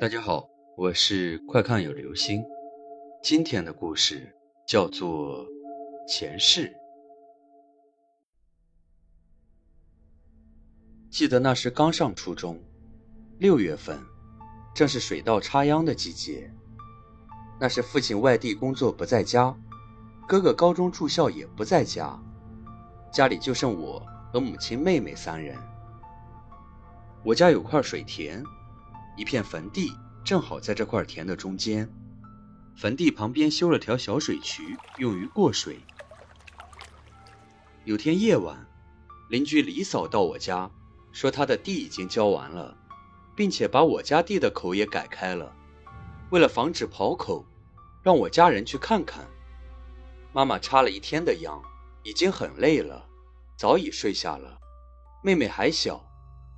大家好，我是快看有流星。今天的故事叫做前世。记得那时刚上初中，六月份，正是水稻插秧的季节。那时父亲外地工作不在家，哥哥高中住校也不在家，家里就剩我和母亲、妹妹三人。我家有块水田。一片坟地正好在这块田的中间，坟地旁边修了条小水渠，用于过水。有天夜晚，邻居李嫂到我家，说她的地已经浇完了，并且把我家地的口也改开了。为了防止跑口，让我家人去看看。妈妈插了一天的秧，已经很累了，早已睡下了。妹妹还小，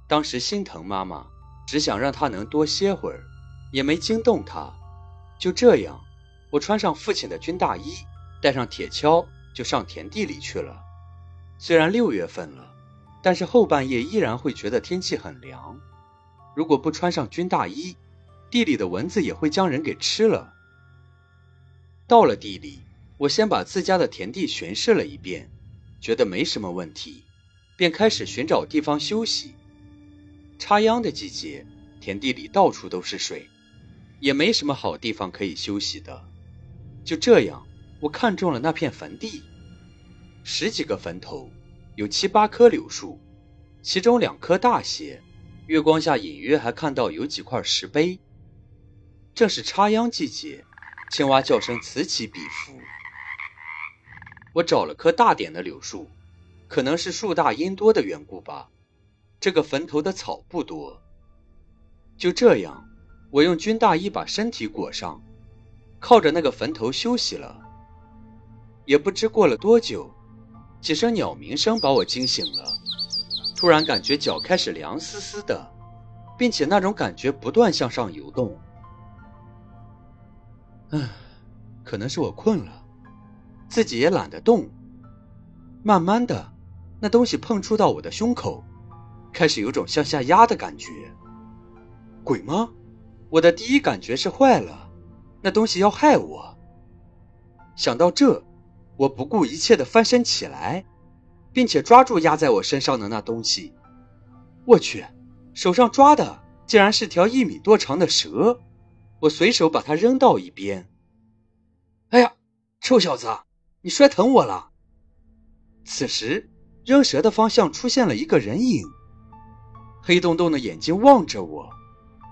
当时心疼妈妈。只想让他能多歇会儿，也没惊动他。就这样，我穿上父亲的军大衣，带上铁锹，就上田地里去了。虽然六月份了，但是后半夜依然会觉得天气很凉。如果不穿上军大衣，地里的蚊子也会将人给吃了。到了地里，我先把自家的田地巡视了一遍，觉得没什么问题，便开始寻找地方休息。插秧的季节，田地里到处都是水，也没什么好地方可以休息的。就这样，我看中了那片坟地，十几个坟头，有七八棵柳树，其中两棵大些，月光下隐约还看到有几块石碑。正是插秧季节，青蛙叫声此起彼伏。我找了棵大点的柳树，可能是树大阴多的缘故吧。这个坟头的草不多，就这样，我用军大衣把身体裹上，靠着那个坟头休息了。也不知过了多久，几声鸟鸣声把我惊醒了。突然感觉脚开始凉丝丝的，并且那种感觉不断向上游动。唉，可能是我困了，自己也懒得动。慢慢的，那东西碰触到我的胸口。开始有种向下压的感觉，鬼吗？我的第一感觉是坏了，那东西要害我。想到这，我不顾一切的翻身起来，并且抓住压在我身上的那东西。我去，手上抓的竟然是条一米多长的蛇！我随手把它扔到一边。哎呀，臭小子，你摔疼我了！此时，扔蛇的方向出现了一个人影。黑洞洞的眼睛望着我，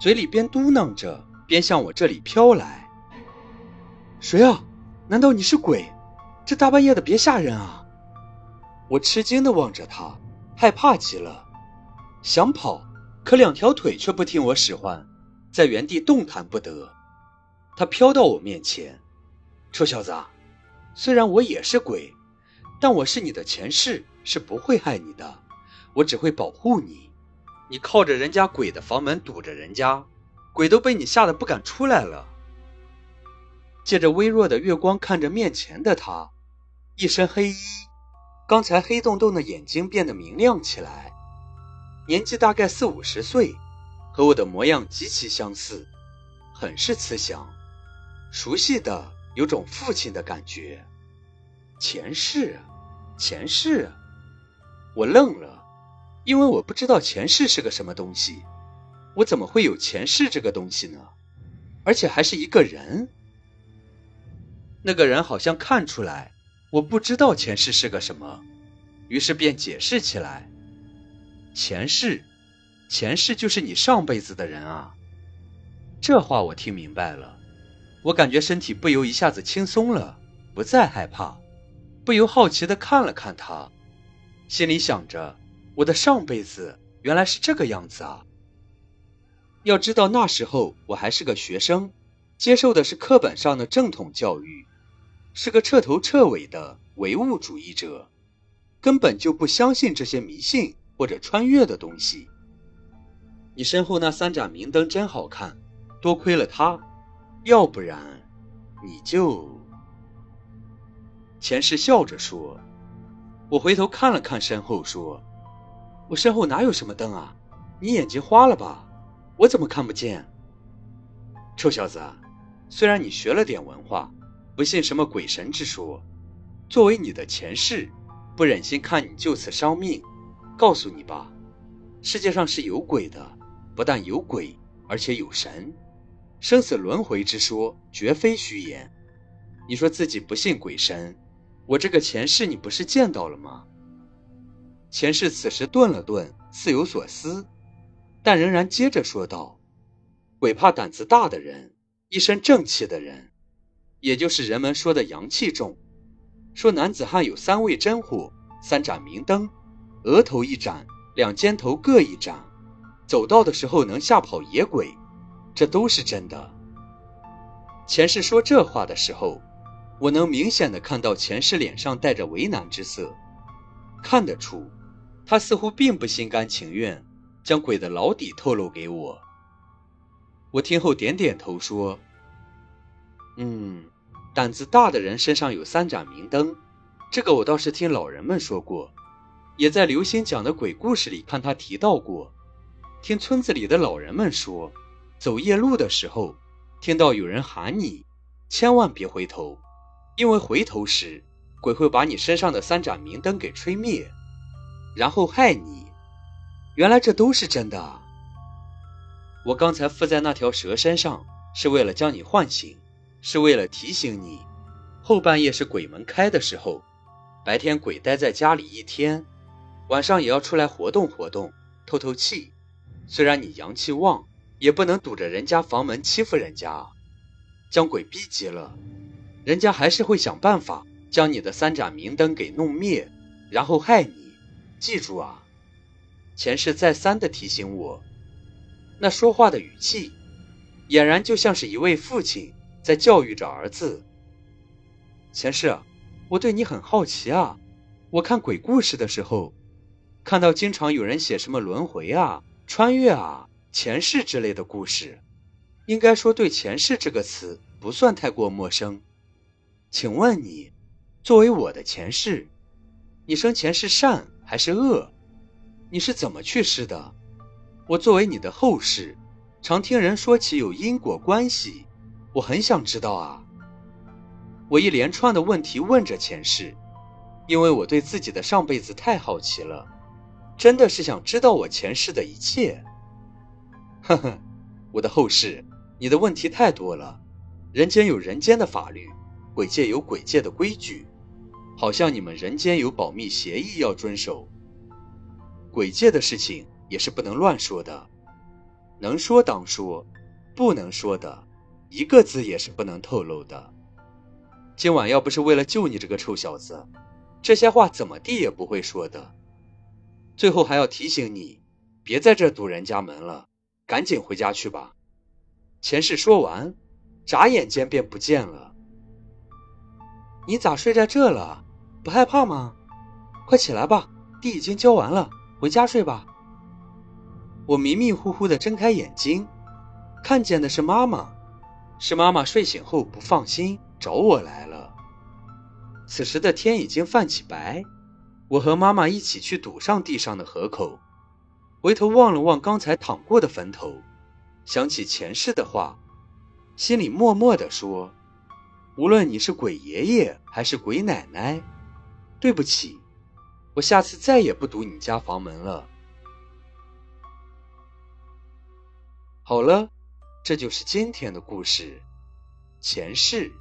嘴里边嘟囔着，边向我这里飘来。谁啊？难道你是鬼？这大半夜的，别吓人啊！我吃惊的望着他，害怕极了，想跑，可两条腿却不听我使唤，在原地动弹不得。他飘到我面前，臭小子，虽然我也是鬼，但我是你的前世，是不会害你的，我只会保护你。你靠着人家鬼的房门堵着人家，鬼都被你吓得不敢出来了。借着微弱的月光看着面前的他，一身黑衣，刚才黑洞洞的眼睛变得明亮起来，年纪大概四五十岁，和我的模样极其相似，很是慈祥，熟悉的有种父亲的感觉。前世，前世，我愣了。因为我不知道前世是个什么东西，我怎么会有前世这个东西呢？而且还是一个人。那个人好像看出来我不知道前世是个什么，于是便解释起来：“前世，前世就是你上辈子的人啊。”这话我听明白了，我感觉身体不由一下子轻松了，不再害怕，不由好奇的看了看他，心里想着。我的上辈子原来是这个样子啊！要知道那时候我还是个学生，接受的是课本上的正统教育，是个彻头彻尾的唯物主义者，根本就不相信这些迷信或者穿越的东西。你身后那三盏明灯真好看，多亏了它，要不然你就……前世笑着说。我回头看了看身后，说。我身后哪有什么灯啊？你眼睛花了吧？我怎么看不见？臭小子，虽然你学了点文化，不信什么鬼神之说，作为你的前世，不忍心看你就此伤命，告诉你吧，世界上是有鬼的，不但有鬼，而且有神，生死轮回之说绝非虚言。你说自己不信鬼神，我这个前世你不是见到了吗？前世此时顿了顿，似有所思，但仍然接着说道。鬼怕胆子大的人，一身正气的人，也就是人们说的阳气重。说男子汉有三味真火，三盏明灯，额头一盏，两肩头各一盏，走道的时候能吓跑野鬼，这都是真的。前世说这话的时候，我能明显的看到前世脸上带着为难之色，看得出，他似乎并不心甘情愿将鬼的老底透露给我。我听后点点头说：“嗯，胆子大的人身上有三盏明灯，这个我倒是听老人们说过，也在刘星讲的鬼故事里看他提到过。听村子里的老人们说，走夜路的时候，听到有人喊你，千万别回头，因为回头时鬼会把你身上的三盏明灯给吹灭，然后害你。原来这都是真的。”我刚才附在那条蛇身上，是为了将你唤醒，是为了提醒你，后半夜是鬼门开的时候，白天鬼待在家里一天，晚上也要出来活动活动，透透气。虽然你阳气旺，也不能堵着人家房门欺负人家，将鬼逼急了，人家还是会想办法将你的三盏明灯给弄灭，然后害你。记住啊！前世再三的提醒我。那说话的语气，俨然就像是一位父亲在教育着儿子。前世，我对你很好奇啊。我看鬼故事的时候，看到经常有人写什么轮回啊、穿越啊、前世之类的故事，应该说对“前世”这个词不算太过陌生。请问你，作为我的前世，你生前是善还是恶？你是怎么去世的？我作为你的后世，常听人说起有因果关系，我很想知道啊。我一连串的问题问着前世，因为我对自己的上辈子太好奇了，真的是想知道我前世的一切。呵呵，我的后世，你的问题太多了。人间有人间的法律，鬼界有鬼界的规矩，好像你们人间有保密协议要遵守，鬼界的事情。也是不能乱说的，能说当说，不能说的，一个字也是不能透露的。今晚要不是为了救你这个臭小子，这些话怎么地也不会说的。最后还要提醒你，别在这堵人家门了，赶紧回家去吧。前世说完，眨眼间便不见了。你咋睡在这了？不害怕吗？快起来吧，地已经浇完了，回家睡吧。我迷迷糊糊的睁开眼睛，看见的是妈妈，是妈妈睡醒后不放心找我来了。此时的天已经泛起白，我和妈妈一起去堵上地上的河口，回头望了望刚才淌过的坟头，想起前世的话，心里默默的说：无论你是鬼爷爷还是鬼奶奶，对不起，我下次再也不堵你家房门了。好了，这就是今天的故事，前世。